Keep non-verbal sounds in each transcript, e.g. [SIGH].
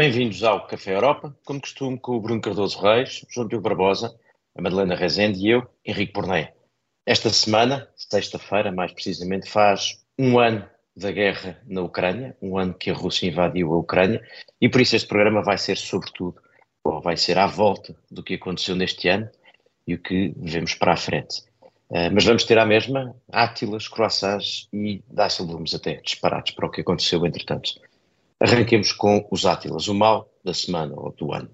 Bem-vindos ao Café Europa, como costume, com o Bruno Cardoso Reis, João Diogo Barbosa, a Madalena Rezende e eu, Henrique Borné. Esta semana, sexta-feira mais precisamente, faz um ano da guerra na Ucrânia, um ano que a Rússia invadiu a Ucrânia, e por isso este programa vai ser sobretudo, ou vai ser à volta do que aconteceu neste ano e o que vemos para a frente. Uh, mas vamos ter à mesma átilas, croissants e Dasselblooms até disparados para o que aconteceu entretanto. Arranquemos com os átilas, o mal da semana ou do ano.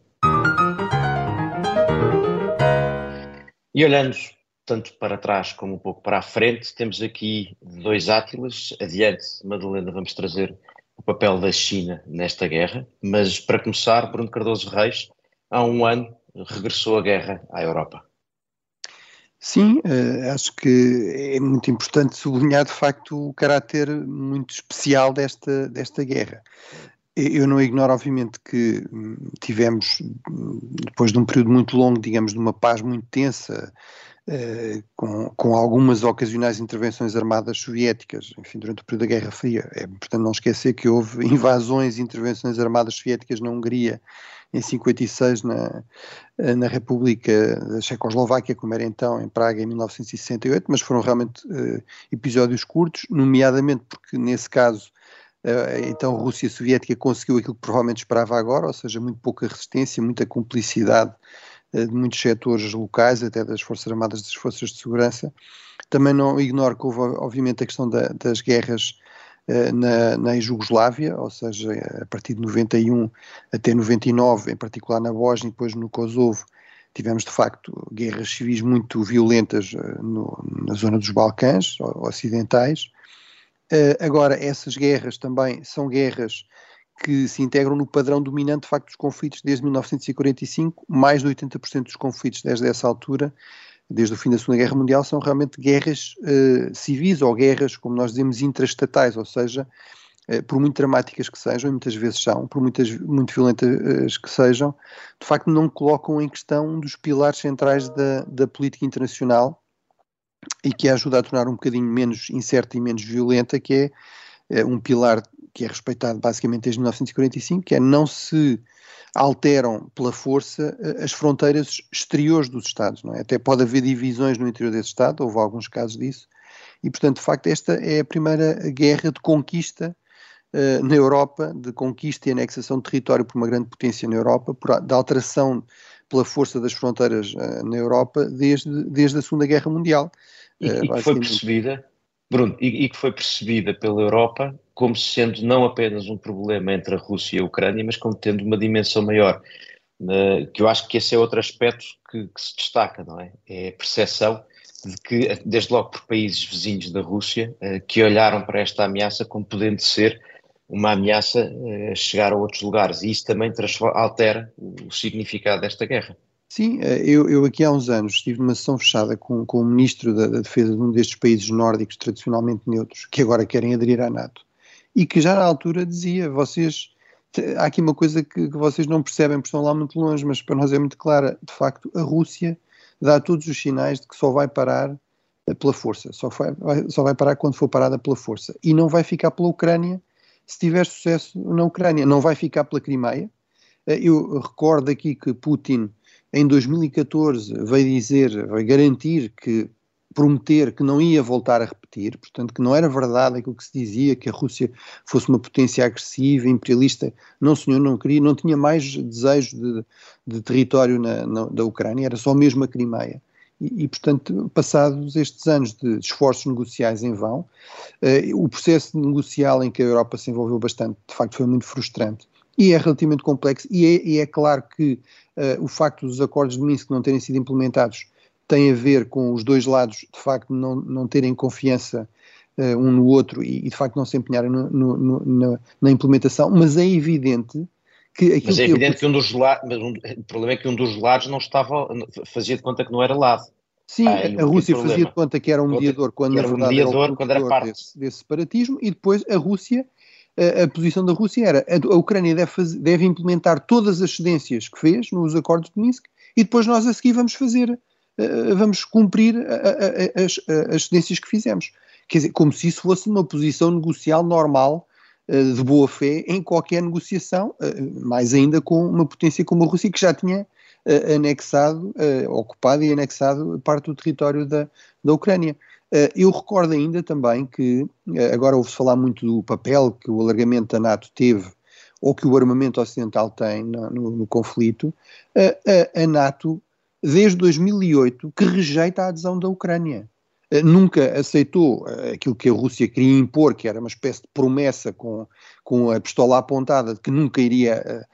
E olhando tanto para trás como um pouco para a frente, temos aqui dois átilas. Adiante, Madalena, vamos trazer o papel da China nesta guerra. Mas para começar, Bruno Cardoso Reis, há um ano regressou a guerra à Europa. Sim, uh, acho que é muito importante sublinhar de facto o caráter muito especial desta, desta guerra. Eu não ignoro, obviamente, que hum, tivemos, depois de um período muito longo, digamos, de uma paz muito tensa, uh, com, com algumas ocasionais intervenções armadas soviéticas, enfim, durante o período da Guerra Fria. É importante não esquecer que houve [LAUGHS] invasões e intervenções armadas soviéticas na Hungria em 56 na, na República da Checoslováquia, como era então, em Praga em 1968, mas foram realmente uh, episódios curtos, nomeadamente porque nesse caso então a Rússia Soviética conseguiu aquilo que provavelmente esperava agora, ou seja, muito pouca resistência, muita cumplicidade uh, de muitos setores locais, até das Forças Armadas das Forças de Segurança. Também não ignoro que houve, obviamente, a questão da, das guerras eh, na, na Jugoslávia, ou seja, a partir de 91 até 99, em particular na Bósnia e depois no Kosovo, tivemos de facto guerras civis muito violentas eh, no, na zona dos Balcãs ocidentais. Uh, agora, essas guerras também são guerras que se integram no padrão dominante de facto dos conflitos desde 1945, mais de 80% dos conflitos desde essa altura desde o fim da Segunda Guerra Mundial, são realmente guerras uh, civis ou guerras, como nós dizemos, intraestatais, ou seja, uh, por muito dramáticas que sejam, e muitas vezes são, por muitas, muito violentas que sejam, de facto não colocam em questão um dos pilares centrais da, da política internacional e que ajuda a tornar um bocadinho menos incerta e menos violenta, que é uh, um pilar que é respeitado basicamente desde 1945, que é não se alteram pela força eh, as fronteiras exteriores dos Estados. É? Até pode haver divisões no interior desse Estado, houve alguns casos disso, e portanto, de facto, esta é a primeira guerra de conquista uh, na Europa, de conquista e anexação de território por uma grande potência na Europa, por, de alteração pela força das fronteiras uh, na Europa desde, desde a Segunda Guerra Mundial. E, uh, e que foi percebida, Bruno, e, e que foi percebida pela Europa como sendo não apenas um problema entre a Rússia e a Ucrânia, mas como tendo uma dimensão maior. que eu acho que esse é outro aspecto que, que, se destaca, não é? É a percepção de que, desde logo por países vizinhos da Rússia, eh, que olharam para esta ameaça como podendo ser uma ameaça a chegar a outros lugares. E isso também altera o significado desta guerra. Sim, eh, eu, eu, aqui há uns anos estive numa sessão fechada com, com o ministro da, da, Defesa de um destes países nórdicos tradicionalmente neutros, que agora querem aderir à NATO e que já na altura dizia: vocês. Há aqui uma coisa que, que vocês não percebem, porque estão lá muito longe, mas para nós é muito clara. De facto, a Rússia dá todos os sinais de que só vai parar eh, pela força, só vai, só vai parar quando for parada pela força. E não vai ficar pela Ucrânia se tiver sucesso na Ucrânia, não vai ficar pela Crimeia. Eh, eu recordo aqui que Putin, em 2014, veio dizer, veio garantir que prometer que não ia voltar a repetir, portanto, que não era verdade aquilo que se dizia, que a Rússia fosse uma potência agressiva, imperialista. Não, senhor, não queria, não tinha mais desejo de, de território na, na, da Ucrânia, era só mesmo a Crimeia. E, e, portanto, passados estes anos de esforços negociais em vão, eh, o processo negocial em que a Europa se envolveu bastante, de facto, foi muito frustrante. E é relativamente complexo, e é, e é claro que eh, o facto dos acordos de Minsk não terem sido implementados tem a ver com os dois lados, de facto, não, não terem confiança uh, um no outro e, e, de facto, não se empenharem no, no, no, na, na, implementação, mas é evidente que Mas é evidente que, eu... que um dos lados, um, o problema é que um dos lados não estava, fazia de conta que não era lado. Sim, ah, a Rússia fazia de conta que era um mediador, quando um mediador, era quando era parte. Desse, desse separatismo, e depois a Rússia a, a, posição da Rússia era a, a Ucrânia deve, fazer, deve, implementar todas as cedências que fez nos acordos de Minsk e depois nós a seguir vamos fazer eh, vamos cumprir as, as cedências que fizemos. Quer dizer, como se isso fosse uma posição negocial normal de boa fé em qualquer negociação, mais ainda com uma potência como a Rússia, que já tinha anexado, ocupado e anexado parte do território da, da Ucrânia. Eu recordo ainda também que, agora ouve-se falar muito do papel que o alargamento da NATO teve ou que o armamento ocidental tem no, no, no conflito, a, a, a, NATO, desde 2008, que rejeita a adesão da Ucrânia. Nunca aceitou aquilo que a Rússia queria impor, que era uma espécie de promessa com, com a pistola apontada de que nunca iria,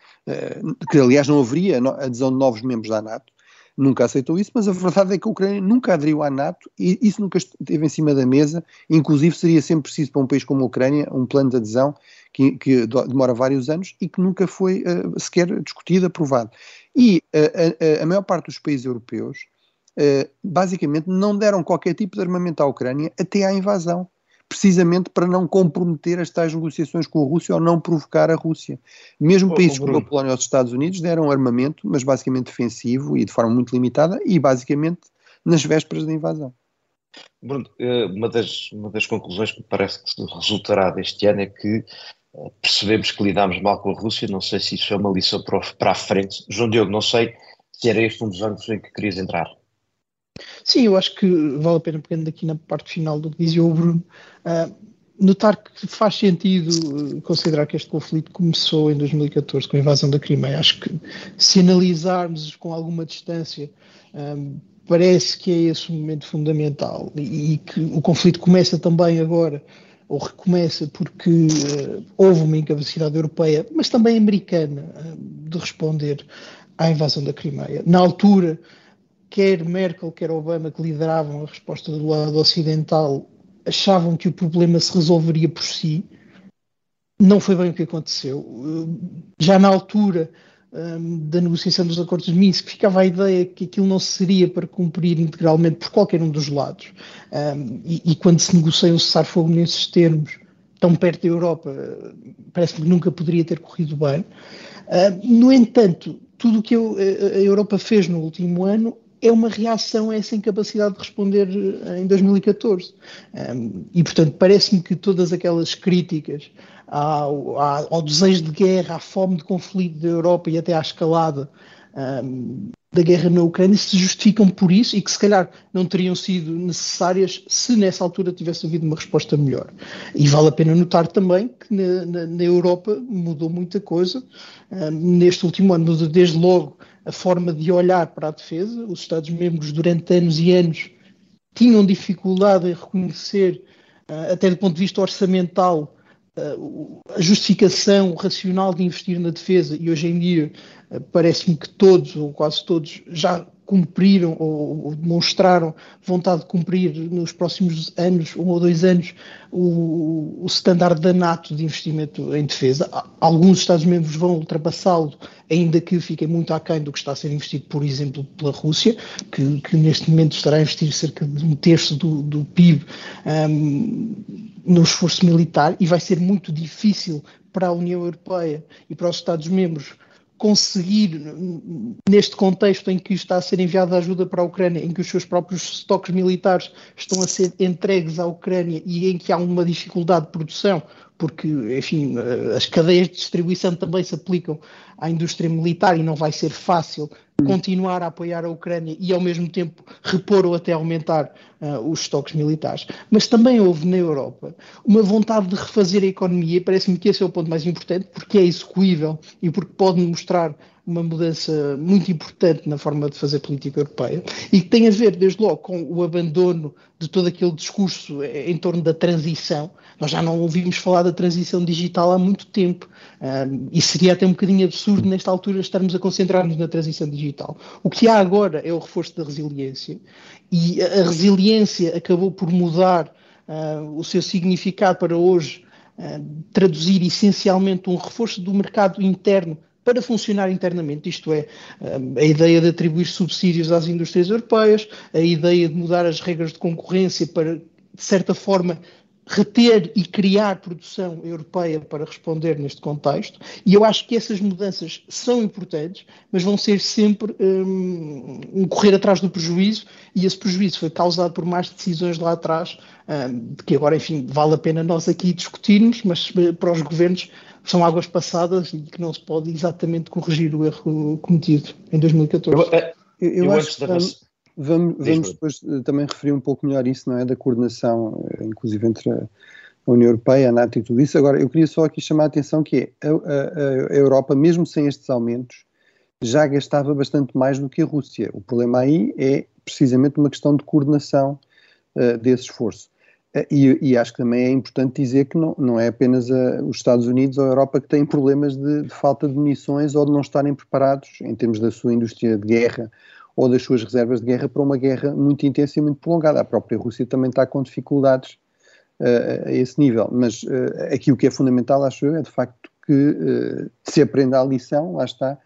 que aliás não haveria adesão de novos membros da NATO nunca aceitou isso, mas a verdade é que a Ucrânia nunca aderiu à NATO e isso nunca esteve em cima da mesa, inclusive seria sempre preciso para um país como a Ucrânia um plano de adesão que, que demora vários anos e que nunca foi uh, sequer discutido, aprovado. E uh, a, a, maior parte dos países europeus uh, basicamente não deram qualquer tipo de armamento à Ucrânia até à invasão precisamente para não comprometer as tais negociações com a Rússia ou não provocar a Rússia. Mesmo países como a Polónia ou os Estados Unidos deram armamento, mas basicamente defensivo e de forma muito limitada e basicamente nas vésperas da invasão. Bruno, eh, uma das, uma das conclusões que me parece que resultará deste ano é que eh, percebemos que lidámos mal com a Rússia, não sei se isso é uma lição para a frente. João Diogo, não sei se era este um dos ângulos em que querias entrar. Sim, eu acho que vale a pena, pegando aqui na parte final do que dizia o Bruno, uh, notar que faz sentido considerar que este conflito começou em 2014 com a invasão da Crimeia. Acho que se analisarmos com alguma distância, um, ah, parece que é esse um momento fundamental e, e, que o conflito começa também agora, ou recomeça porque uh, houve uma incapacidade europeia, mas também americana, uh, de responder à invasão da Crimeia. Na altura, quer Merkel, quer Obama, que lideravam a resposta do lado ocidental, achavam que o problema se resolveria por si. Não foi bem o que aconteceu. Já na altura um, da negociação dos acordos de Minsk, ficava a ideia que aquilo não seria para cumprir integralmente por qualquer um dos lados. Um, e, e, quando se negocia um cessar-fogo nesses termos, tão perto da Europa, parece que nunca poderia ter corrido bem. Uh, no entanto, tudo o que a Europa fez no último ano é uma reação a essa incapacidade de responder eh, em 2014. Um, e, portanto, parece-me que todas aquelas críticas ao, ao, desejo de guerra, à fome de conflito da Europa e até à escalada um, da guerra na Ucrânia se justificam por isso e que se calhar não teriam sido necessárias se nessa altura tivesse havido uma resposta melhor. E vale a pena notar também que na, na, na Europa mudou muita coisa um, neste último ano, desde logo a forma de olhar para a defesa. Os Estados-membros, durante anos e anos, tinham dificuldade em reconhecer, uh, até do ponto de vista orçamental, uh, a justificação racional de investir na defesa, e hoje em dia uh, parece-me que todos, ou quase todos, já cumpriram ou, ou, demonstraram vontade de cumprir nos próximos anos, um ou dois anos, o, o da NATO de investimento em defesa. Alguns Estados-membros vão ultrapassá-lo, ainda que fiquem muito aquém do que está a ser investido, por exemplo, pela Rússia, que, que neste momento estará a investir cerca de um terço do, do PIB um, no esforço militar, e vai ser muito difícil para a União Europeia e para os Estados-membros conseguir, neste contexto em que está a ser enviada ajuda para a Ucrânia, em que os seus próprios estoques militares estão a ser entregues à Ucrânia e em que há uma dificuldade de produção, porque, enfim, eh, as cadeias de distribuição também se aplicam à indústria militar e não vai ser fácil continuar a apoiar a Ucrânia e ao mesmo tempo repor ou até aumentar uh, os estoques militares. Mas também houve na Europa uma vontade de refazer a economia, e parece-me que esse é o ponto mais importante, porque é execuível e porque pode mostrar uma mudança muito importante na forma de fazer política europeia e que tem a ver, desde logo, com o abandono de todo aquele discurso em torno da transição. Nós já não ouvimos falar da transição digital há muito tempo um, e seria até um bocadinho absurdo, nesta altura, estarmos a concentrar-nos na transição digital. O que há agora é o reforço da resiliência e a, resiliência acabou por mudar uh, o seu significado para hoje. Uh, traduzir essencialmente um reforço do mercado interno para funcionar internamente, isto é, hum, a ideia de atribuir subsídios às indústrias europeias, a ideia de mudar as regras de concorrência para, de certa forma, reter e criar produção europeia para responder neste contexto, e eu acho que essas mudanças são importantes, mas vão ser sempre um, um correr atrás do prejuízo, e esse prejuízo foi causado por mais decisões lá atrás, um, de que agora, enfim, vale a pena nós aqui discutirmos, mas eh, para os governos são águas passadas e que não se pode exatamente corrigir o erro cometido em 2014. Eu, eu, eu, eu acho que Vamos, vamos depois eh, também referir um pouco melhor isso, não é? Da coordenação, eh, inclusive entre a União Europeia, a NATO e tudo isso. Agora, eu queria só aqui chamar a atenção que é, a, a, a Europa, mesmo sem estes aumentos, já gastava bastante mais do que a Rússia. O problema aí é precisamente uma questão de coordenação uh, desse esforço. Uh, e, e, acho que também é importante dizer que não, não é apenas a, os Estados Unidos ou a Europa que têm problemas de, de, falta de munições ou de não estarem preparados em termos da sua indústria de guerra ou das suas reservas de guerra para uma guerra muito intensa e muito prolongada. A própria Rússia também está com dificuldades uh, a esse nível. Mas uh, aqui o que é fundamental, acho eu, é de facto que uh, se aprenda a lição, lá está,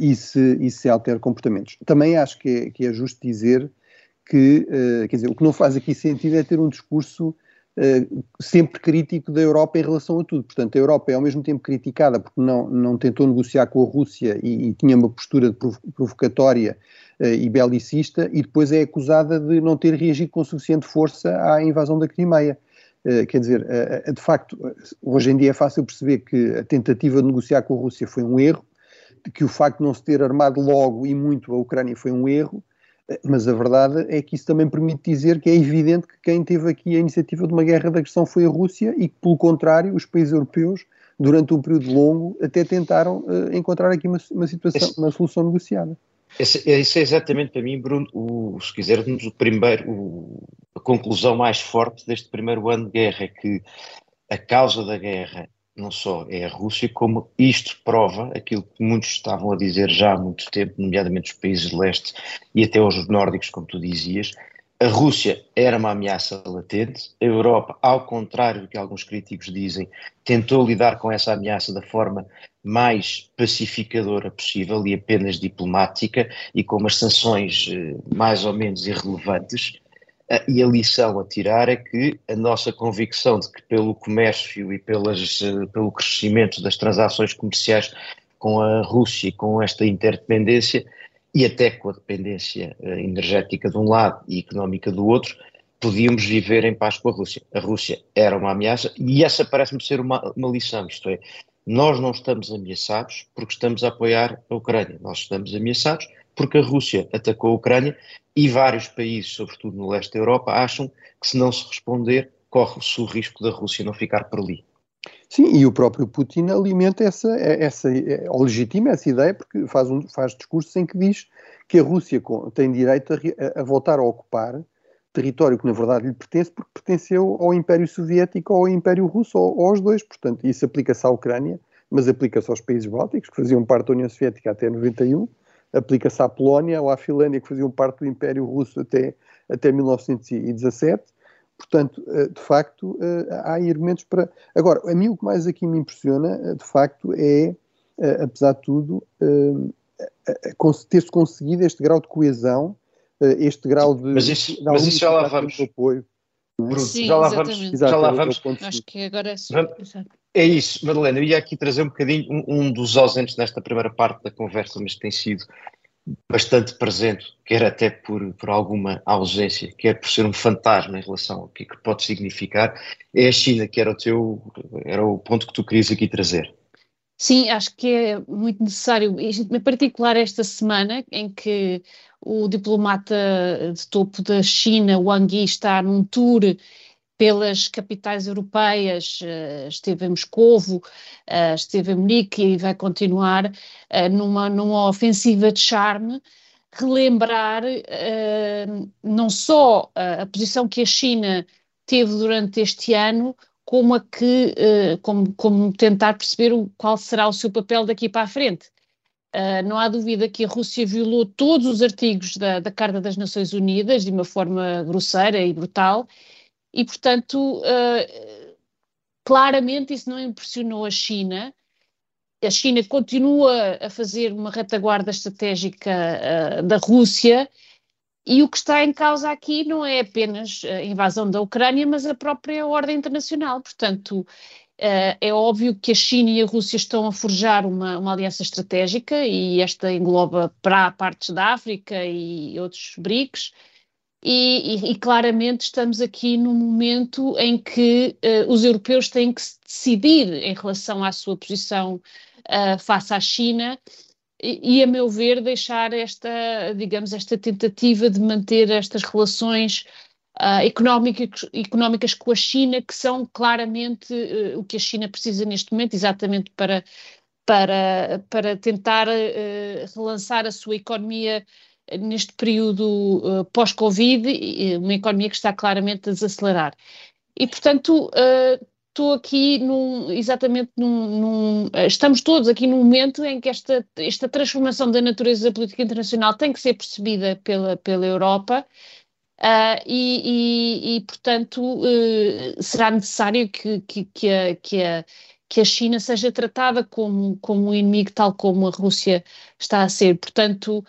e, se, e se altere comportamentos. Também acho que é, que é justo dizer que, quer dizer, o que não faz aqui sentido é ter um discurso sempre crítico da Europa em relação a tudo. Portanto, a Europa é ao mesmo tempo criticada porque não, não tentou negociar com a Rússia e, e tinha uma postura provocatória e belicista, e depois é acusada de não ter reagido com suficiente força à invasão da Crimeia. Uh, quer dizer, uh, de facto, hoje em dia é fácil perceber que a tentativa de negociar com a Rússia foi um erro, que o facto de não se ter armado logo e muito a Ucrânia foi um erro, mas a verdade é que isso também permite dizer que é evidente que quem teve aqui a iniciativa de uma guerra de agressão foi a Rússia e que, pelo contrário, os países europeus, durante um período longo, até tentaram uh, encontrar aqui uma, uma situação, uma solução negociada. Esse, esse é exatamente para mim, Bruno, o, se quisermos, o primeiro, o, a conclusão mais forte deste primeiro ano de guerra, é que a causa da guerra não só é a Rússia, como isto prova aquilo que muitos estavam a dizer já há muito tempo, nomeadamente os países de leste e até os nórdicos, como tu dizias, a Rússia era uma ameaça latente, a Europa, ao contrário do que alguns críticos dizem, tentou lidar com essa ameaça da forma mais pacificadora possível e apenas diplomática e com umas sanções eh, mais ou menos irrelevantes. Eh, e a lição a tirar é que a nossa convicção de que pelo comércio e pelas, eh, pelo crescimento das transações comerciais com a Rússia e com esta interdependência, e até com a dependência uh, energética de um lado e económica do outro, podíamos viver em paz com a Rússia. A Rússia era uma ameaça e essa parece-me ser uma, uma lição, isto é, nós não estamos ameaçados porque estamos a apoiar a Ucrânia, nós estamos ameaçados porque a Rússia atacou a Ucrânia e vários países, sobretudo no leste da Europa, acham que se não se responder, corre-se o risco da Rússia não ficar por ali. Sim, e o próprio Putin alimenta essa, essa ou legitima essa ideia, porque faz, um, faz discursos em que diz que a Rússia tem direito a, a, voltar a ocupar território que na verdade lhe pertence, porque pertenceu ao Império Soviético ou ao Império Russo, ou, ou aos dois. Portanto, isso aplica-se à Ucrânia, mas aplica-se aos países bálticos, que faziam parte da União Soviética até 91, aplica-se à Polónia ou à Finlândia, que faziam parte do Império Russo até, até 1917 Portanto, eh, de facto, eh, há argumentos para. Agora, a mim o que mais aqui me impressiona, eh, de facto, é, apesar de tudo, ter-se conseguido este grau de coesão, este grau de. Mas isso, mas isso já lá vamos. Apoio. Bruno, Sim, já lá vamos. Já lá vamos. Acho que agora é É isso, Madalena. Eu ia aqui trazer um bocadinho um, um, dos ausentes nesta primeira parte da conversa, mas tem sido bastante presente, quer até por, por alguma ausência, quer por ser um fantasma em relação ao que, é que pode significar, é a China, que era o teu, era o ponto que tu querias aqui trazer. Sim, acho que é muito necessário, em particular esta semana, em que o diplomata de topo da China, Wang Yi, está num tour pelas capitais europeias, eh, esteve em Moscovo, eh, esteve em Munique e vai continuar eh, numa, numa ofensiva de charme, relembrar não só a posição que a China teve durante este ano, como a que, como, como tentar perceber o, qual será o seu papel daqui para a frente. Uh, não há dúvida que a Rússia violou todos os artigos da, da Carta das Nações Unidas de uma forma grosseira e brutal e, portanto, uh, claramente isso não impressionou a China. A China continua a fazer uma retaguarda estratégica uh, da Rússia E o que está em causa aqui não é apenas a invasão da Ucrânia, mas a própria ordem internacional. Portanto, Uh, é óbvio que a China e a Rússia estão a forjar uma, uma aliança estratégica e esta engloba para partes da África e outros BRICS. E, e, e, claramente estamos aqui num momento em que uh, os europeus têm que se decidir em relação à sua posição uh, face à China e, e, a meu ver, deixar esta, digamos, esta tentativa de manter estas relações uh, económicas, económicas com a China, que são claramente uh, o que a China precisa neste momento, exatamente para, para, para tentar uh, relançar a sua economia neste período pós-Covid, uma economia que está claramente a desacelerar. E, portanto, estou aqui num, exatamente num, num, Estamos todos aqui num momento em que esta, esta transformação da natureza da política internacional tem que ser percebida pela, pela Europa Uh, e, e, e, portanto, uh, será necessário que, que, que, a, que, a, que a China seja tratada como, como um inimigo, tal como a Rússia está a ser. Portanto,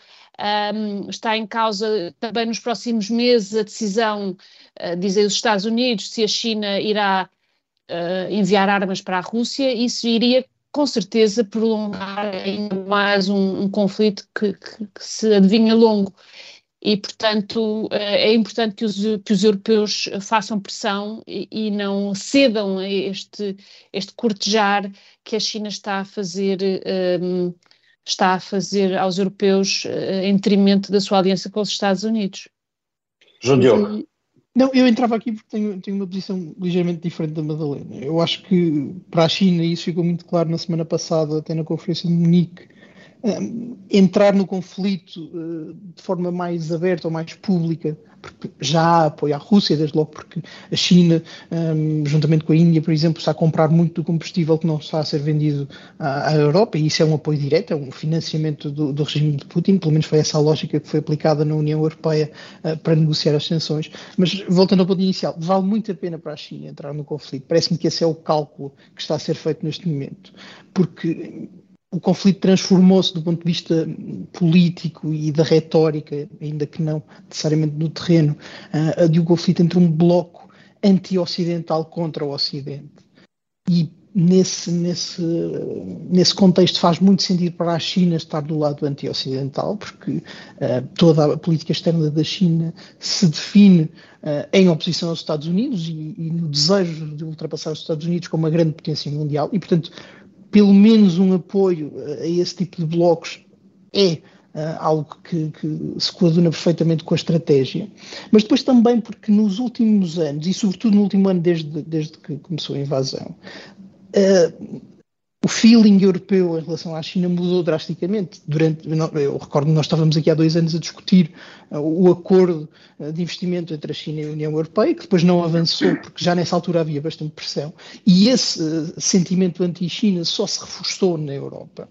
um, está em causa também nos próximos meses a decisão, uh, dizem os Estados Unidos, se a China irá uh, enviar armas para a Rússia. Isso iria com certeza prolongar ainda mais um, um conflito que, que, que se adivinha longo e, portanto, eh, é importante que os, que os europeus façam pressão e, e, não cedam a este, este cortejar que a China está a fazer, um, ehm, está a fazer aos europeus uh, em detrimento da sua aliança com os Estados Unidos. João Diogo. Não, eu entrava aqui porque tenho, tenho uma posição ligeiramente diferente da Madalena. Eu acho que para a China, isso ficou muito claro na semana passada, até na conferência de Munique, entrar no conflito uh, de forma mais aberta ou mais pública, porque já há apoio à Rússia, desde logo porque a China, um, juntamente com a Índia, por exemplo, está a comprar muito do combustível que não está a ser vendido à, à Europa, e isso é um apoio direto, é um financiamento do, do, regime de Putin, pelo menos foi essa a lógica que foi aplicada na União Europeia uh, para negociar as sanções. Mas voltando ao ponto inicial, vale muito a pena para a China entrar no conflito. Parece-me que esse é o cálculo que está a ser feito neste momento, porque o conflito transformou-se do ponto de vista político e da retórica, ainda que não necessariamente no terreno, uh, de um conflito entre um bloco anti-ocidental contra o Ocidente. E nesse, nesse, nesse contexto faz muito sentido para a China estar do lado anti-ocidental, porque uh, toda a política externa da China se define uh, em oposição aos Estados Unidos e, e, no desejo de ultrapassar os Estados Unidos como uma grande potência mundial, e portanto pelo menos um apoio a esse tipo de blocos é Uh, algo que, que, se coaduna perfeitamente com a estratégia, mas depois também porque nos últimos anos, e sobretudo no último ano desde, desde que começou a invasão, uh, o feeling europeu em relação à China mudou drasticamente. Durante, eu recordo que nós estávamos aqui há dois anos a discutir uh, o acordo uh, de investimento entre a China e a União Europeia, que depois não avançou, porque já nessa altura havia bastante pressão, e esse uh, sentimento anti-China só se reforçou na Europa.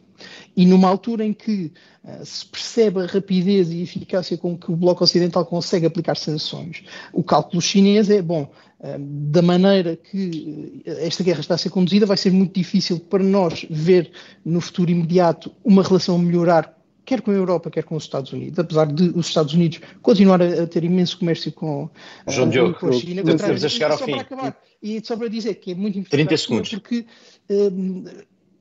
E numa altura em que uh, se percebe a rapidez e eficácia com que o Bloco Ocidental consegue aplicar sanções, o cálculo chinês é, bom, da maneira que esta guerra está a ser conduzida, vai ser muito difícil para nós ver no futuro imediato uma relação melhorar, quer com a Europa, quer com os Estados Unidos, apesar de os Estados Unidos continuar a, ter imenso comércio com, João uh, Diogo, com a China. Estamos a chegar ao fim. Acabar, e só para dizer que é muito importante 30 segundos. porque um,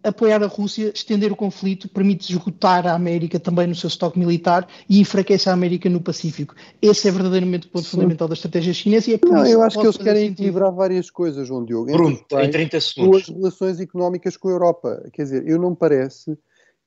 apoiar a Rússia, estender o conflito, permite esgotar a América também no seu estoque militar e enfraquece a América no Pacífico. Esse é verdadeiramente o ponto Sim. fundamental da estratégia chinesa e é por Não, isso eu acho que eles querem sentido. equilibrar várias coisas, João Diogo. Pronto, em 30 segundos. As relações económicas com a Europa. Quer dizer, eu não me parece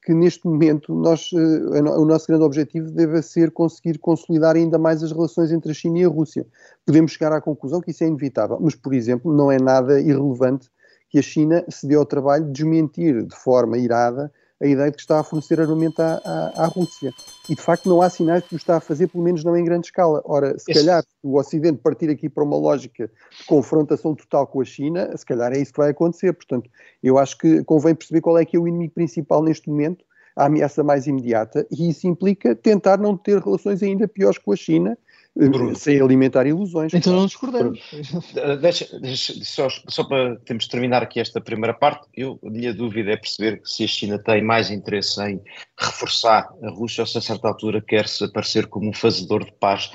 que neste momento nós, uh, o nosso grande objetivo deve ser conseguir consolidar ainda mais as relações entre a China e a Rússia. Podemos chegar à conclusão que isso é inevitável, mas, por exemplo, não é nada irrelevante que a China se deu ao trabalho de desmentir de forma irada a ideia de que está a fornecer armamento à, à, à, Rússia. E de facto não há sinais de que o está a fazer, pelo menos não em grande escala. Ora, se calhar o Ocidente partir aqui para uma lógica de confrontação total com a China, se calhar é isso que vai acontecer. Portanto, eu acho que convém perceber qual é que é o inimigo principal neste momento, a ameaça mais imediata, e isso implica tentar não ter relações ainda piores com a China Bruno. sem alimentar ilusões. Então não discordamos. Deixa, deixa, só, só para termos de terminar aqui esta primeira parte, eu, a minha dúvida é perceber se a China tem mais interesse em reforçar a Rússia ou se a certa altura quer-se aparecer como um fazedor de paz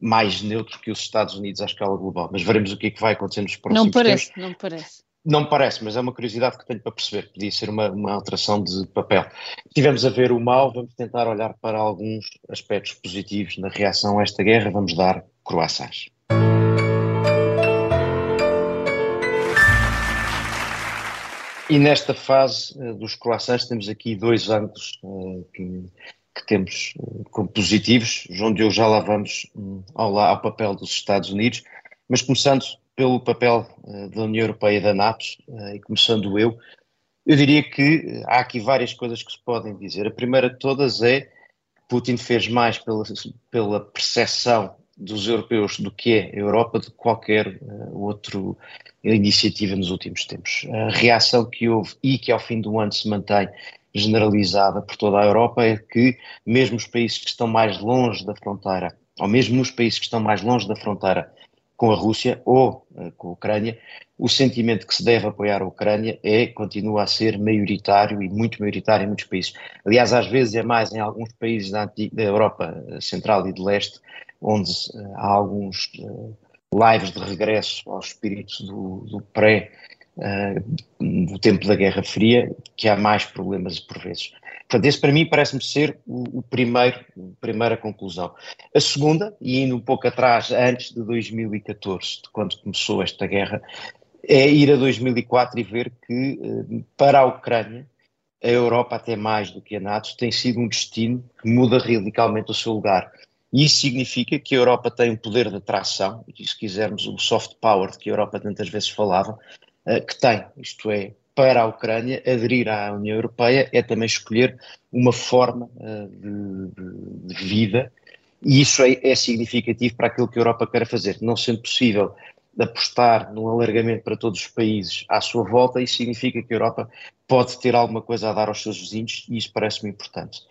mais neutro que os Estados Unidos à escala global. Mas veremos o que é que vai acontecer nos próximos Não parece, tempos. não parece. Não me parece, mas é uma curiosidade que tenho para perceber. Podia ser uma, uma alteração de papel. Tivemos a ver o mal, vamos tentar olhar para alguns aspectos positivos na reação a esta guerra. Vamos dar croissants. E nesta fase uh, dos croissants temos aqui dois ângulos uh, que, que, temos uh, como positivos, onde eu já lá vamos um, ao, ao papel dos Estados Unidos, mas começando pelo papel uh, da União Europeia e da NATO, uh, e começando eu, eu diria que eh, há aqui várias coisas que se podem dizer. A primeira de todas é que Putin fez mais pela, pela percepção dos europeus do que é a Europa de qualquer uh, outra iniciativa nos últimos tempos. A reação que houve e que ao fim do ano se mantém generalizada por toda a Europa é que mesmo os países que estão mais longe da fronteira, ou mesmo nos países que estão mais longe da fronteira com a Rússia ou uh, com a Ucrânia, o sentimento que se deve apoiar a Ucrânia é, continua a ser maioritário e muito maioritário em muitos países. Aliás, às vezes é mais em alguns países da, da Europa eh, Central e de Leste, onde uh, há alguns lives de regresso ao espírito do, do pré, do tempo da Guerra Fria, que há mais problemas por vezes. Portanto, esse para mim parece-me ser o, o, primeiro, a primeira conclusão. A segunda, e indo um pouco atrás, antes de 2014, de quando começou esta guerra, é ir a 2004 e ver que eh, para a Ucrânia, a Europa, até mais do que a NATO, tem sido um destino que muda radicalmente o seu lugar. E isso significa que a Europa tem um poder de atração, e se quisermos o soft power de que a Europa tantas vezes falava, eh, que tem, isto é, para a Ucrânia aderir à União Europeia é também escolher uma forma de, de, de, vida e isso é, é, significativo para aquilo que a Europa quer fazer. Não sendo possível apostar num alargamento para todos os países à sua volta, isso significa que a Europa pode ter alguma coisa a dar aos seus vizinhos e isso parece-me importante.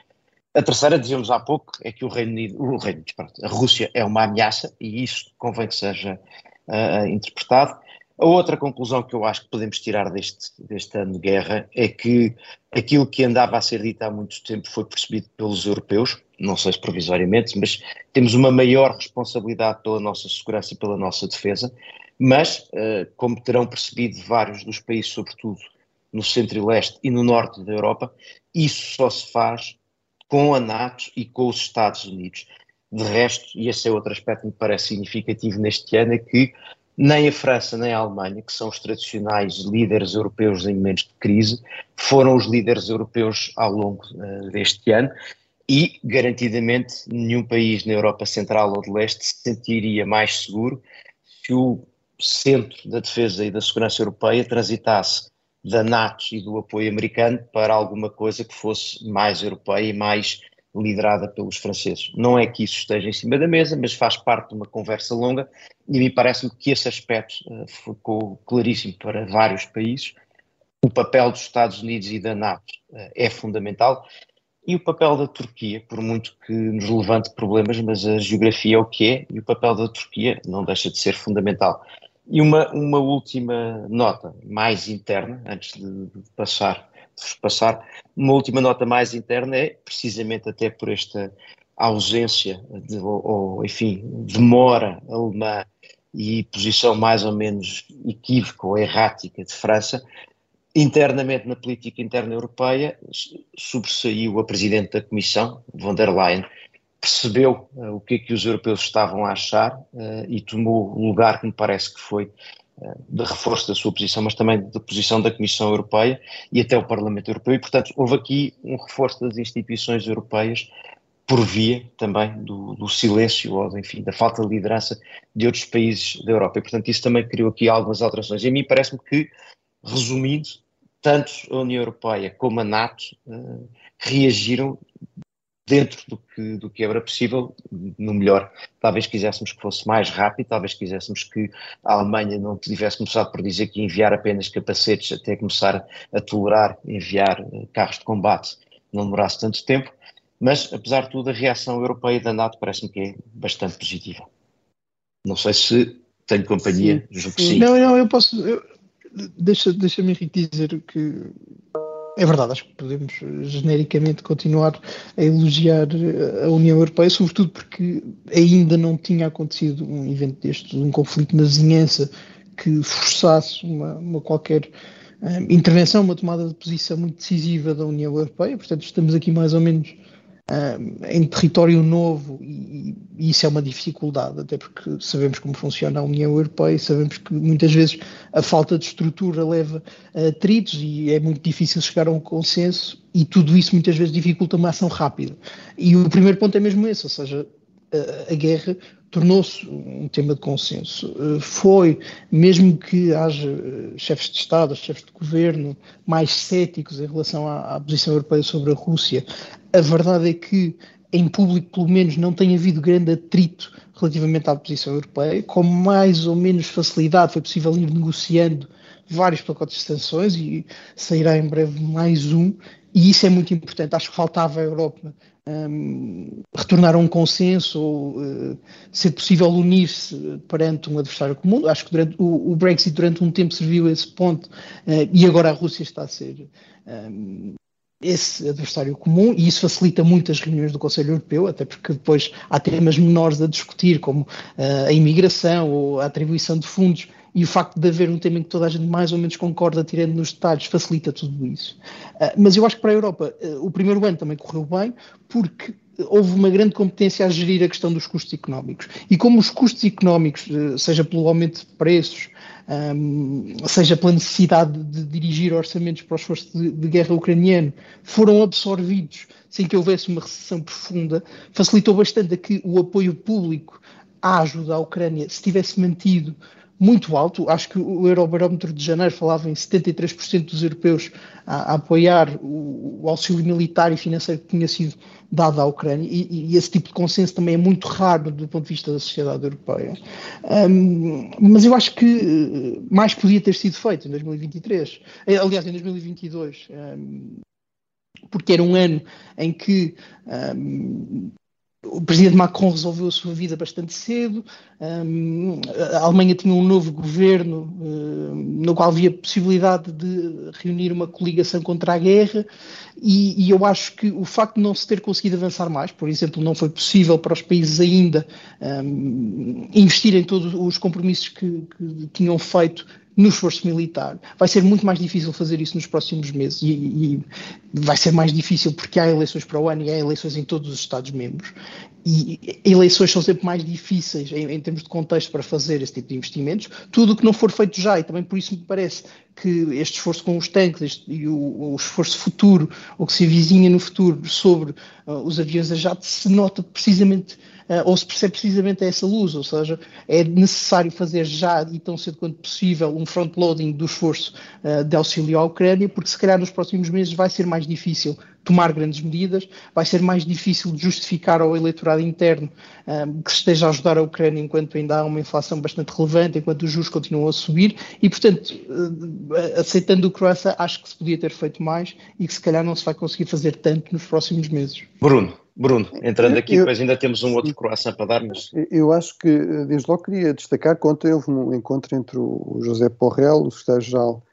A terceira, dizíamos há pouco, é que o Reino Unido, o Reino Unido, a Rússia é uma ameaça e isso convém que seja uh, interpretado. A outra conclusão que eu acho que podemos tirar deste, deste ano de guerra é que aquilo que andava a ser dito há muito tempo foi percebido pelos europeus, não sei se provisoriamente, mas temos uma maior responsabilidade pela nossa segurança e pela nossa defesa, mas, eh, como terão percebido vários dos países, sobretudo no centro e leste e no norte da Europa, isso só se faz com a NATO e com os Estados Unidos. De resto, e esse é outro aspecto que me parece significativo neste ano, é que nem a França nem a Alemanha, que são os tradicionais líderes europeus em momentos de crise, foram os líderes europeus ao longo uh, deste ano. E, garantidamente, nenhum país na Europa Central ou de Leste se sentiria mais seguro se o centro da defesa e da segurança europeia transitasse da NATO e do apoio americano para alguma coisa que fosse mais europeia e mais liderada pelos franceses. Não é que isso esteja em cima da mesa, mas faz parte de uma conversa longa e me parece-me que esse aspecto uh, ficou claríssimo para vários países. O papel dos Estados Unidos e da NATO uh, é fundamental e o papel da Turquia, por muito que nos levante problemas, mas a geografia é o que é e o papel da Turquia não deixa de ser fundamental. E uma, uma última nota mais interna, antes de passar passar. Uma última nota mais interna é, precisamente até por esta ausência, de, ou, enfim, demora alemã e posição mais ou menos equívoca ou errática de França, internamente na política interna europeia sobressaiu a Presidente da Comissão, von der Leyen, percebeu uh, o que é que os europeus estavam a achar uh, e tomou o lugar que me parece que foi de reforço da sua posição, mas também da posição da Comissão Europeia e até o Parlamento Europeu. E, portanto, houve aqui um reforço das instituições europeias por via também do, do silêncio ou, enfim, da falta de liderança de outros países da Europa. E, portanto, isso também criou aqui algumas alterações. E a mim parece-me que, resumindo, tanto a União Europeia como a NATO uh, reagiram dentro do que, do que era possível, no melhor. Talvez quiséssemos que fosse mais rápido, talvez quiséssemos que a Alemanha não tivesse começado por dizer que enviar apenas capacetes até começar a tolerar enviar eh, carros de combate não demorasse tanto tempo, mas apesar de tudo a reação europeia da NATO parece-me que é bastante positiva. Não sei se tenho companhia, sim, sim. sim. Não, não, eu posso. Eu, deixa, deixa-me dizer que é verdade, acho que podemos genericamente continuar a elogiar a União Europeia, sobretudo porque ainda não tinha acontecido um evento deste, um conflito na vizinhança que forçasse uma, uma qualquer um, intervenção, uma tomada de posição muito decisiva da União Europeia. Portanto, estamos aqui mais ou menos em território novo e, e, isso é uma dificuldade, até porque sabemos como funciona a União Europeia sabemos que muitas vezes a falta de estrutura leva a atritos e é muito difícil chegar a um consenso e tudo isso muitas vezes dificulta uma ação rápida. E o primeiro ponto é mesmo esse, ou seja, a, a guerra tornou-se um tema de consenso. Eh, foi, mesmo que haja eh, chefes de Estado, chefes de governo mais céticos em relação à, à posição europeia sobre a Rússia, a verdade é que em público, pelo menos, não tem havido grande atrito relativamente à posição europeia. Com mais ou menos facilidade foi possível ir negociando vários pacotes de sanções e sairá em breve mais um. E isso é muito importante. Acho que faltava a Europa um, retornar a um consenso ou uh, ser possível unir-se perante um adversário comum. Acho que durante, o, o, Brexit durante um tempo serviu a esse ponto uh, e agora a Rússia está a ser um, esse adversário comum e isso facilita muito as reuniões do Conselho Europeu, até porque depois há temas menores a discutir, como uh, a imigração ou a atribuição de fundos, e o facto de haver um tema em que toda a gente mais ou menos concorda, tirando nos detalhes, facilita tudo isso. Uh, mas eu acho que para a Europa uh, o primeiro ano também correu bem, porque houve uma grande competência a gerir a questão dos custos económicos. E como os custos económicos, seja pelo aumento de preços, seja pela necessidade de dirigir orçamentos para o esforço de, guerra ucraniano, foram absorvidos sem que houvesse uma recessão profunda, facilitou bastante a que o apoio público à ajuda à Ucrânia se tivesse mantido muito alto. Acho que o Eurobarómetro de janeiro falava em 73% dos europeus a, a apoiar o, o, auxílio militar e financeiro que tinha sido dado à Ucrânia, e, e, esse tipo de consenso também é muito raro do ponto de vista da sociedade europeia. Um, mas eu acho que eh, mais podia ter sido feito em 2023, eh, aliás, em 2022. Um, porque era um ano em que um, o presidente Macron resolveu a sua vida bastante cedo, um, a Alemanha tinha um novo governo um, no qual havia possibilidade de reunir uma coligação contra a guerra. E, e, eu acho que o facto de não se ter conseguido avançar mais, por exemplo, não foi possível para os países ainda um, investir em todos os compromissos que, que tinham feito no esforço militar. Vai ser muito mais difícil fazer isso nos próximos meses e, e, vai ser mais difícil porque há eleições para o ano e há eleições em todos os Estados-membros. E eleições são sempre mais difíceis em, em, termos de contexto para fazer esse tipo de investimentos. Tudo o que não for feito já, e também por isso me parece que este esforço com os tanques este, e o, o, esforço futuro, o que se avizinha no futuro sobre uh, os aviões a jato, se nota precisamente ou se percebe precisamente a essa luz, ou seja, é necessário fazer já e tão cedo quanto possível um front-loading do esforço uh, de auxílio à Ucrânia, porque se calhar nos próximos meses vai ser mais difícil tomar grandes medidas, vai ser mais difícil justificar ao eleitorado interno um, eh, que se esteja a ajudar a Ucrânia enquanto ainda há uma inflação bastante relevante, enquanto os juros continuam a subir e, portanto, aceitando o Croácia, acho que se podia ter feito mais e que se calhar não se vai conseguir fazer tanto nos próximos meses. Bruno, Bruno, entrando aqui, eu, depois ainda temos um outro croissant para dar, mas... Eu acho que, desde logo, queria destacar que ontem houve um encontro entre o José Porrel, o secretário-geral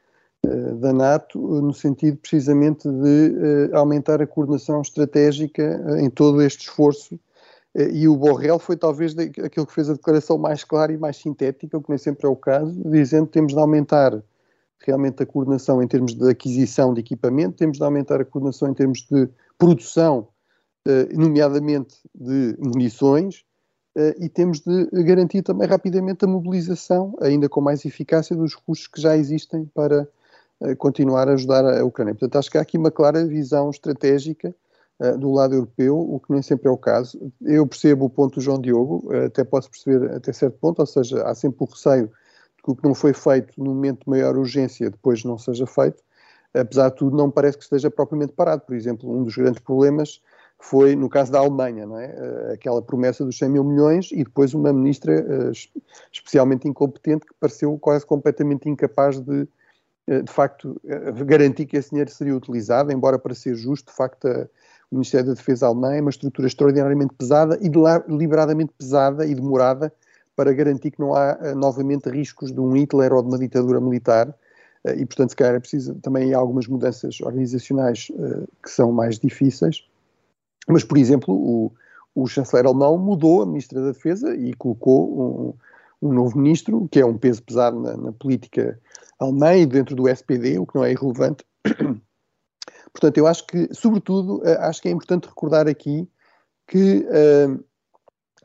uh, da NATO, no sentido precisamente de uh, aumentar a coordenação estratégica uh, em todo este esforço, e o Borrell foi talvez aquele que fez a declaração mais clara e mais sintética, o que nem sempre é o caso, dizendo que temos de aumentar realmente a coordenação em termos de aquisição de equipamento, temos de aumentar a coordenação em termos de produção eh, nomeadamente de munições, eh, e temos de garantir também rapidamente a mobilização, ainda com mais eficácia, dos recursos que já existem para eh, continuar a ajudar a Ucrânia. Portanto, acho que há aqui uma clara visão estratégica do lado europeu, o que nem sempre é o caso. Eu percebo o ponto do João Diogo, até posso perceber até certo ponto, ou seja, há sempre o receio de que o que não foi feito no momento de maior urgência depois não seja feito. Apesar de tudo, não parece que esteja propriamente parado. Por exemplo, um dos grandes problemas foi no caso da Alemanha, não é? Eh, aquela promessa dos 100 mil milhões e depois uma ministra uh, especialmente incompetente que pareceu quase completamente incapaz de, uh, de facto, garantir que esse dinheiro seria utilizado, embora para ser justo, de facto, a, o Ministério da Defesa alemão é uma estrutura extraordinariamente pesada e deliberadamente pesada e demorada para garantir que não há novamente riscos de um Hitler ou de uma ditadura militar. E, portanto, se calhar é preciso também algumas mudanças organizacionais que são mais difíceis. Mas, por exemplo, o, o chanceler alemão mudou a ministra da Defesa e colocou um, um novo ministro, que é um peso pesado na, na política alemã e dentro do SPD, o que não é irrelevante. [CLEARS THROAT] Portanto, eu acho que, sobretudo, acho que é importante recordar aqui que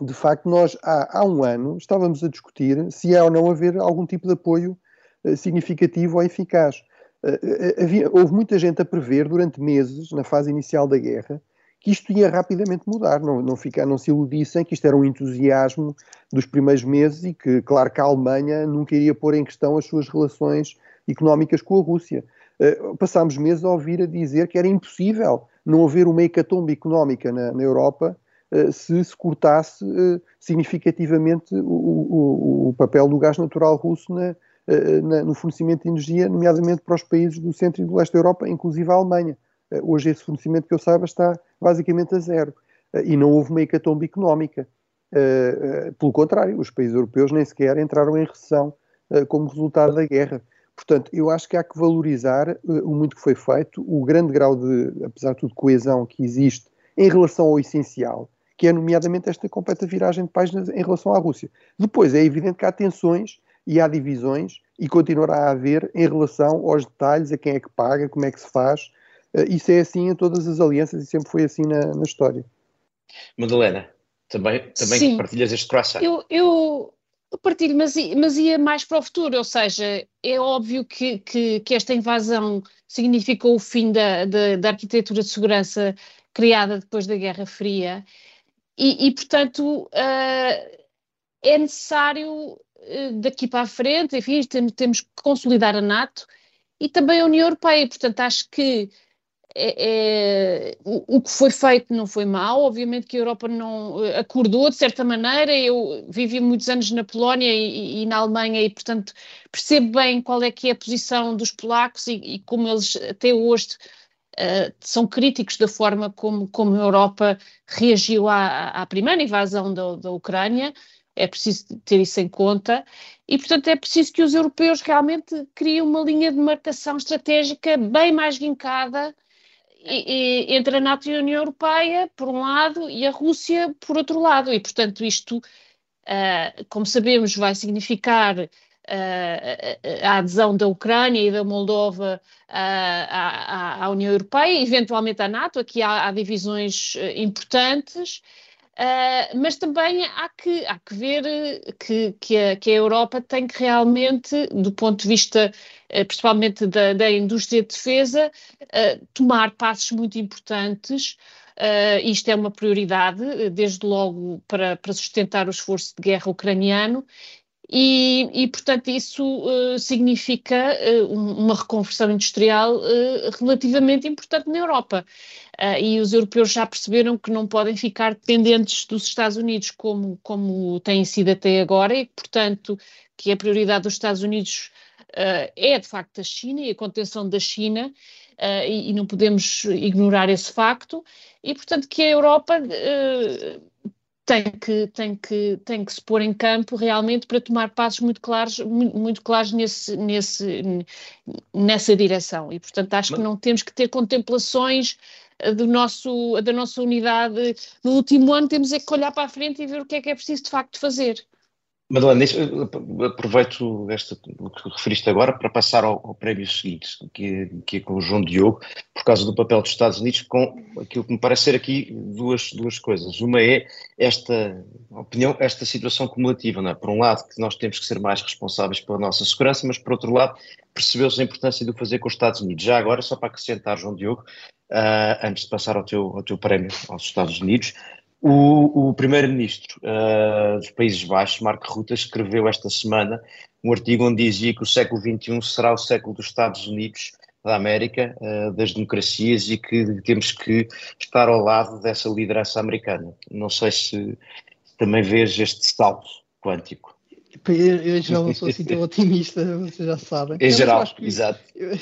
de facto, nós há, há, um ano estávamos a discutir se é ou não haver algum tipo de apoio uh, significativo ou eficaz. Havia, houve muita gente a prever durante meses, na fase inicial da guerra, que isto ia rapidamente mudar, não, não, ficar, não se iludissem que isto era um entusiasmo dos primeiros meses e que, claro, que a Alemanha nunca iria pôr em questão as suas relações económicas com a Rússia. Uh, passámos meses a ouvir a dizer que era impossível não haver uma hecatombe económica na, na Europa eh, se se cortasse eh, significativamente o, o, o, papel do gás natural russo na, na, no fornecimento de energia, nomeadamente para os países do centro e do leste da Europa, inclusive a Alemanha. Hoje esse fornecimento que eu saiba está basicamente a zero. E não houve uma hecatombe económica. Pelo contrário, os países europeus nem sequer entraram em recessão como resultado da guerra. Portanto, eu acho que há que valorizar o muito que foi feito, o grande grau de, apesar de tudo, coesão que existe em relação ao essencial, que é nomeadamente esta completa viragem de páginas em relação à Rússia. Depois, é evidente que há tensões e há divisões e continuará a haver em relação aos detalhes, a quem é que paga, como é que se faz. Uh, isso é assim em todas as alianças e sempre foi assim na, na história. Madalena, também, também partilhas este coração? Eu, eu partilho, mas, mas ia mais para o futuro, ou seja, é óbvio que, que, que esta invasão significou o fim da, da, da arquitetura de segurança criada depois da Guerra Fria e, e portanto, uh, é necessário uh, daqui para a frente, enfim, temos, temos que consolidar a NATO e também a União Europeia. Portanto, acho que é, é, o, o, que foi feito não foi mal, obviamente que a Europa não eh, acordou de certa maneira. Eu vivi muitos anos na Polónia e, e na Alemanha e, portanto, percebo bem qual é que é a posição dos polacos e, e como eles até hoje uh, são críticos da forma como, como a Europa reagiu à, à primeira invasão da, da Ucrânia. É preciso ter isso em conta e, portanto, é preciso que os europeus realmente criem uma linha de marcação estratégica bem mais vincada e, entre a NATO e a União Europeia, por um lado, e a Rússia, por outro lado. E, portanto, isto, uh, como sabemos, vai significar a adesão da Ucrânia e da Moldova à, à, União Europeia, eventualmente à NATO, aqui há, há divisões importantes, uh, mas também há que, há que ver que, que a, que, a, Europa tem que realmente, do ponto de vista uh, principalmente da, da, indústria de defesa, uh, tomar passos muito importantes. isto é uma prioridade, desde logo para, para sustentar o esforço de guerra ucraniano e, e, portanto, isso uh, significa uh, uma reconversão industrial uh, relativamente importante na Europa. e os europeus já perceberam que não podem ficar dependentes dos Estados Unidos como, como têm sido até agora e, portanto, que a prioridade dos Estados Unidos é, de facto, a China e a contenção da China. E, e, não podemos ignorar esse facto, e portanto que a Europa tem que, tem, que, tem que se pôr em campo realmente para tomar passos muito claros, muito, muito claros nesse, nesse, nessa direção. E, portanto, acho Mas... que não temos que ter contemplações eh, do nosso, da nossa unidade. No último ano temos é que olhar para a frente e ver o que é que é preciso de facto fazer. Madalena, aproveito esta, que referiste agora para passar ao, ao prémio seguinte, que, que, é com o João Diogo, por causa do papel dos Estados Unidos, com aquilo que me parece ser aqui duas, duas coisas. Uma é esta opinião, esta situação cumulativa. Não é? Por um lado, que nós temos que ser mais responsáveis pela nossa segurança, mas por outro lado, percebeu-se a importância de o fazer com os Estados Unidos. Já agora, só para acrescentar, João Diogo, uh, antes de passar ao teu, ao teu prémio aos Estados Unidos, o, o primeiro-ministro uh, dos Países Baixos, Marco Rutte, escreveu esta semana um artigo onde dizia que o século XXI será o século dos Estados Unidos da América, uh, das democracias e que temos que estar ao lado dessa liderança americana. Não sei se também vês este salto quântico. Eu, eu já não sou assim tão [LAUGHS] otimista, vocês já sabem. Em geral, exato. Eu,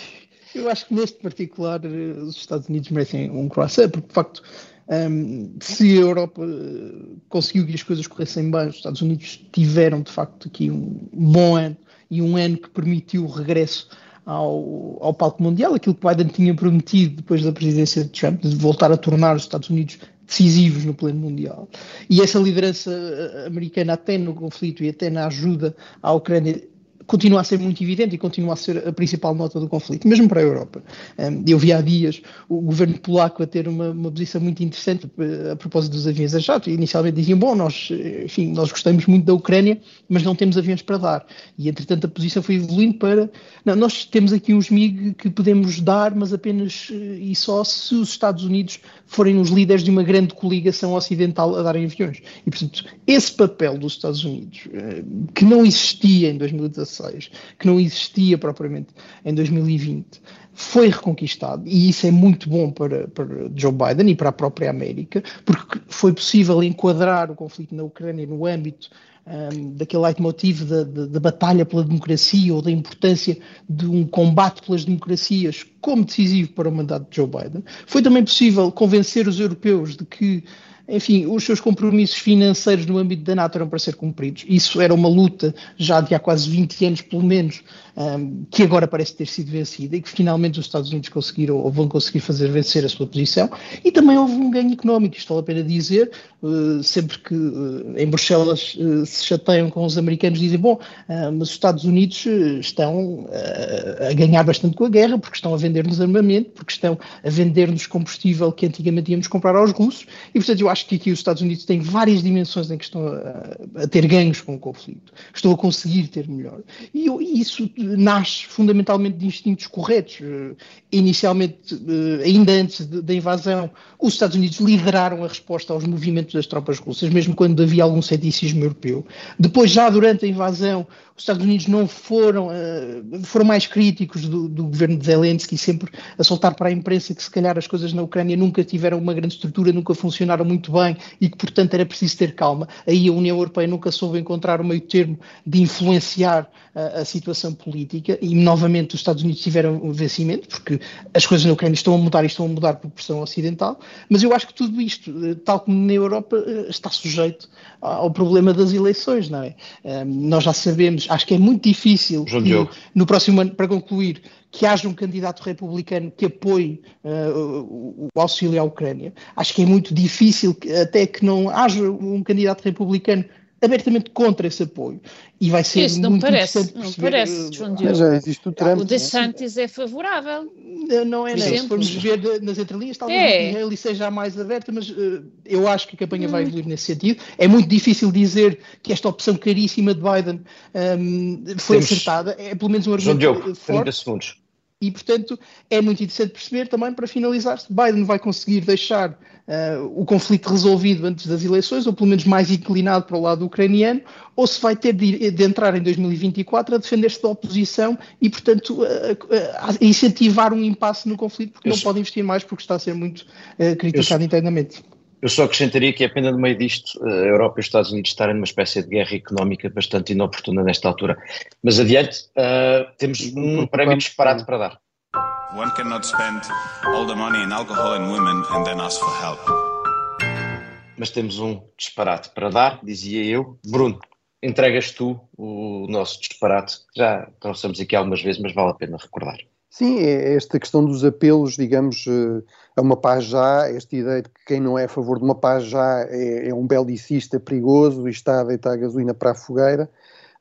eu acho que neste particular eh, os Estados Unidos merecem um croissant, porque de facto um, se a Europa eh, conseguiu que as coisas corressem bem, os Estados Unidos tiveram de facto aqui um bom ano e um ano que permitiu o regresso ao, ao palco mundial, aquilo que Biden tinha prometido depois da presidência de Trump, de voltar a tornar os Estados Unidos decisivos no plano mundial. E essa liderança eh, americana até no conflito e até na ajuda à Ucrânia continua a ser muito evidente e continua a ser a principal nota do conflito, mesmo para a Europa. Eu vi há dias o governo polaco a ter uma, uma posição muito interessante eh, a propósito dos aviões a jato. Inicialmente diziam, bom, nós, enfim, nós gostamos muito da Ucrânia, mas não temos aviões para dar. E, entretanto, a posição foi evoluindo para, não, nós temos aqui uns MiG que podemos dar, mas apenas eh, e só se os Estados Unidos forem os líderes de uma grande coligação ocidental a darem aviões. E, portanto, esse papel dos Estados Unidos, eh, que não existia em 2016, 2016, que não existia propriamente em 2020, foi reconquistado e isso é muito bom para, para Joe Biden e para a própria América, porque foi possível enquadrar o conflito na Ucrânia no âmbito um, daquele leitmotiv da, da, da, batalha pela democracia ou da importância de um combate pelas democracias como decisivo para o mandato de Joe Biden. Foi também possível convencer os europeus de que enfim, os seus compromissos financeiros no âmbito da NATO eram para ser cumpridos. Isso era uma luta já de há quase 20 anos, pelo menos, um, que agora parece ter sido vencida e que finalmente os Estados Unidos conseguiram ou vão conseguir fazer vencer a sua posição. E também houve um ganho económico, isto vale a pena dizer, uh, sempre que uh, em Bruxelas uh, se chateiam com os americanos, dizem: bom, mas os Estados Unidos estão a ganhar bastante com a guerra, porque estão a vender-nos armamento, porque estão a vender-nos combustível que antigamente íamos comprar aos russos, e portanto eu acho que aqui os Estados Unidos têm várias dimensões em que estão a, a ter ganhos com o conflito, estão a conseguir ter melhor. E, e isso nasce fundamentalmente de instintos corretos. Eh, inicialmente, eh, ainda antes da invasão, os Estados Unidos lideraram a resposta aos movimentos das tropas russas, mesmo quando havia algum ceticismo europeu. Depois, já durante a invasão, os Estados Unidos não foram, uh, foram mais críticos do, do, governo de Zelensky, sempre a soltar para a imprensa que se calhar as coisas na Ucrânia nunca tiveram uma grande estrutura, nunca funcionaram muito bem e que, portanto, era preciso ter calma. Aí a União Europeia nunca soube encontrar o meio termo de influenciar a situação política e, novamente, os Estados Unidos tiveram um vencimento, porque as coisas na Ucrânia estão a mudar e estão a mudar por pressão ocidental, mas eu acho que tudo isto, uh, tal como na Europa, está sujeito ao problema das eleições, não é? nós já sabemos acho que é muito difícil que, no próximo ano, para concluir, que haja um candidato republicano que apoie uh, o auxílio à Ucrânia. Acho que é muito difícil que, até que não haja um candidato republicano abertamente contra esse apoio. E vai ser Isso não parece, interessante não parece, João Diogo. Já existe o Trump. O DeSantis é favorável. Não é, não. Se formos ver nas entrelinhas, talvez é. ele seja mais aberta, mas uh, eu acho que a campanha hum. vai evoluir nesse sentido. É muito difícil dizer que esta opção caríssima de Biden um, foi Temos... acertada. É pelo menos um argumento João Diogo, forte. 30 segundos. E, portanto, é muito interessante perceber também, para finalizar, se Biden vai conseguir deixar uh, o conflito resolvido antes das eleições, ou pelo menos mais inclinado para o lado ucraniano, ou se vai ter de, de entrar em 2024 a defender-se da oposição e, portanto, a, a incentivar um impasse no conflito, porque Eu não pode investir mais porque está a ser muito uh, criticado Eu internamente. Eu só acrescentaria que é pena no meio disto a Europa e os Estados Unidos estarem numa espécie de guerra económica bastante inoportuna nesta altura. Mas adiante, uh, temos um prémio disparado para dar. One cannot spend all the money in alcohol and women and then ask for help. Mas temos um disparate para dar, dizia eu. Bruno, entregas tu o nosso disparate, já trouxemos aqui algumas vezes, mas vale a pena recordar. Sim, é esta questão dos apelos, digamos, eh, a uma paz já, esta ideia de que quem não é a favor de uma paz já é, é um belicista perigoso e está a deitar a gasolina para a fogueira,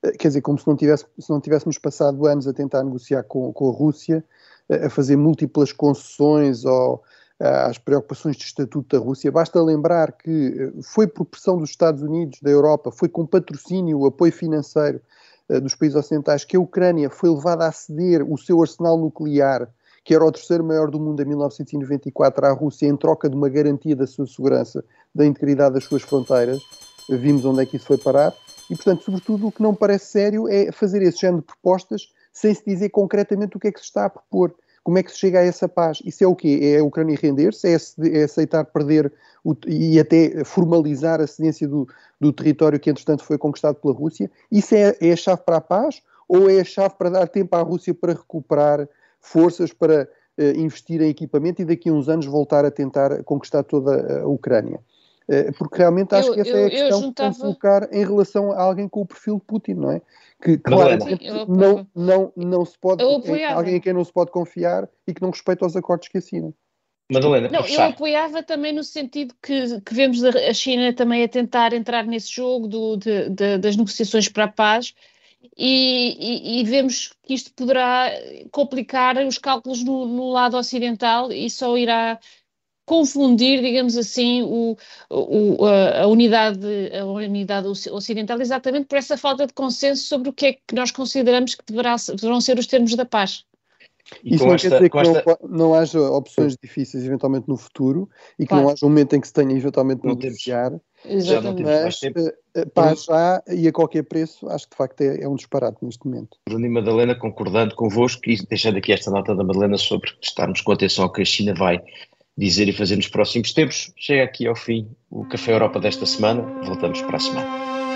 eh, quer dizer, como se não, tivesse, se não tivéssemos passado anos a tentar negociar com, com a Rússia, a fazer múltiplas concessões ou às preocupações de estatuto da Rússia. Basta lembrar que eh, foi por pressão dos Estados Unidos, da Europa, foi com patrocínio, apoio financeiro eh, dos países ocidentais, que a Ucrânia foi levada a ceder o seu arsenal nuclear, que era o terceiro maior do mundo em 1994, à Rússia, em troca de uma garantia da sua segurança, da integridade das suas fronteiras. Vimos onde é que isso foi parar. E, portanto, sobretudo, o que não parece sério é fazer esse género de propostas sem se dizer concretamente o que é que se está a propor. Como é que se chega a essa paz? Isso é o quê? É a Ucrânia render-se? É, é, aceitar perder o, e até formalizar a cedência do, do, território que, entretanto, foi conquistado pela Rússia? Isso é, é a chave para a paz? Ou é a chave para dar tempo à Rússia para recuperar forças para uh, investir em equipamento e daqui a uns anos voltar a tentar conquistar toda a Ucrânia. Uh, porque realmente acho eu, que essa eu, é a questão juntava... que colocar em relação a alguém com o perfil de Putin, não é? Que claramente não, não, não se pode, é alguém a quem não se pode confiar e que não respeita os acordos que assina. Madalena, não, eu apoiava também no sentido que, que, vemos a China também a tentar entrar nesse jogo do, de, de, das negociações para a paz e, e, e, vemos que isto poderá complicar os cálculos no, no, lado ocidental e só irá confundir, digamos assim, o, o, a, unidade, a unidade ocidental exatamente por essa falta de consenso sobre o que é que nós consideramos que deverá, deverão ser os termos da paz. E Isso não esta, quer dizer que esta... não, não, haja opções difíceis eventualmente no futuro e que claro. não haja um momento em que se tenha eventualmente de negociar. Exatamente. Mas uh, pá, já e a qualquer preço, acho que de facto é, é um disparate neste momento. Bruno e Madalena, concordando convosco e deixando aqui esta nota da Madalena sobre estarmos com atenção ao que a China vai dizer e fazer nos próximos tempos, chega aqui ao fim o Café Europa desta semana. Voltamos para a semana.